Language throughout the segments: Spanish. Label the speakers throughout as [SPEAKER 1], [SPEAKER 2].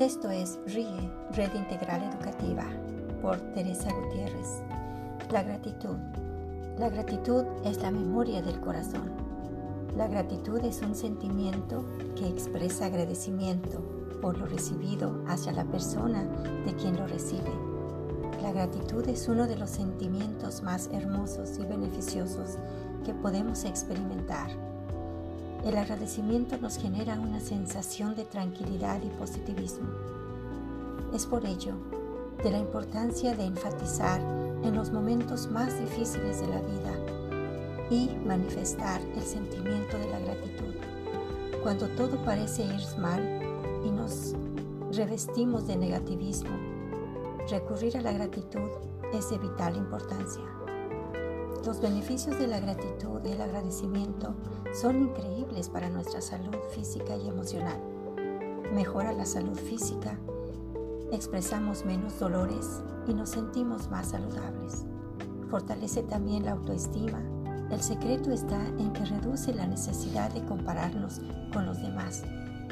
[SPEAKER 1] Esto es RIE, Red Integral Educativa, por Teresa Gutiérrez. La gratitud. La gratitud es la memoria del corazón. La gratitud es un sentimiento que expresa agradecimiento por lo recibido hacia la persona de quien lo recibe. La gratitud es uno de los sentimientos más hermosos y beneficiosos que podemos experimentar. El agradecimiento nos genera una sensación de tranquilidad y positivismo. Es por ello de la importancia de enfatizar en los momentos más difíciles de la vida y manifestar el sentimiento de la gratitud. Cuando todo parece ir mal y nos revestimos de negativismo, recurrir a la gratitud es de vital importancia. Los beneficios de la gratitud y el agradecimiento son increíbles para nuestra salud física y emocional. Mejora la salud física, expresamos menos dolores y nos sentimos más saludables. Fortalece también la autoestima. El secreto está en que reduce la necesidad de compararnos con los demás,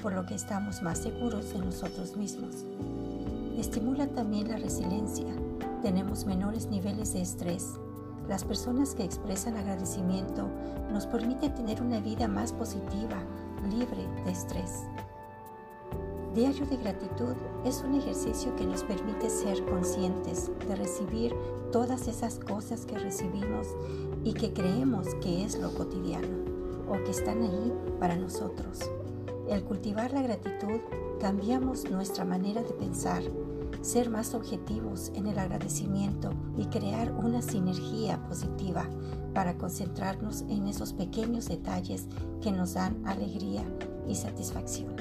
[SPEAKER 1] por lo que estamos más seguros de nosotros mismos. Estimula también la resiliencia. Tenemos menores niveles de estrés las personas que expresan agradecimiento nos permiten tener una vida más positiva, libre de estrés. Diario de gratitud es un ejercicio que nos permite ser conscientes de recibir todas esas cosas que recibimos y que creemos que es lo cotidiano o que están ahí para nosotros. El cultivar la gratitud cambiamos nuestra manera de pensar, ser más objetivos en el agradecimiento y crear una sinergia positiva para concentrarnos en esos pequeños detalles que nos dan alegría y satisfacción.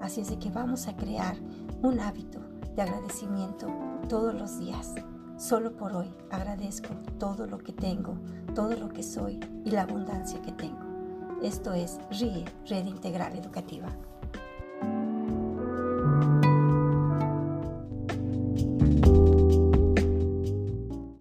[SPEAKER 1] Así es de que vamos a crear un hábito de agradecimiento todos los días. Solo por hoy agradezco todo lo que tengo, todo lo que soy y la abundancia que tengo. Esto es RIE, Red Integral Educativa.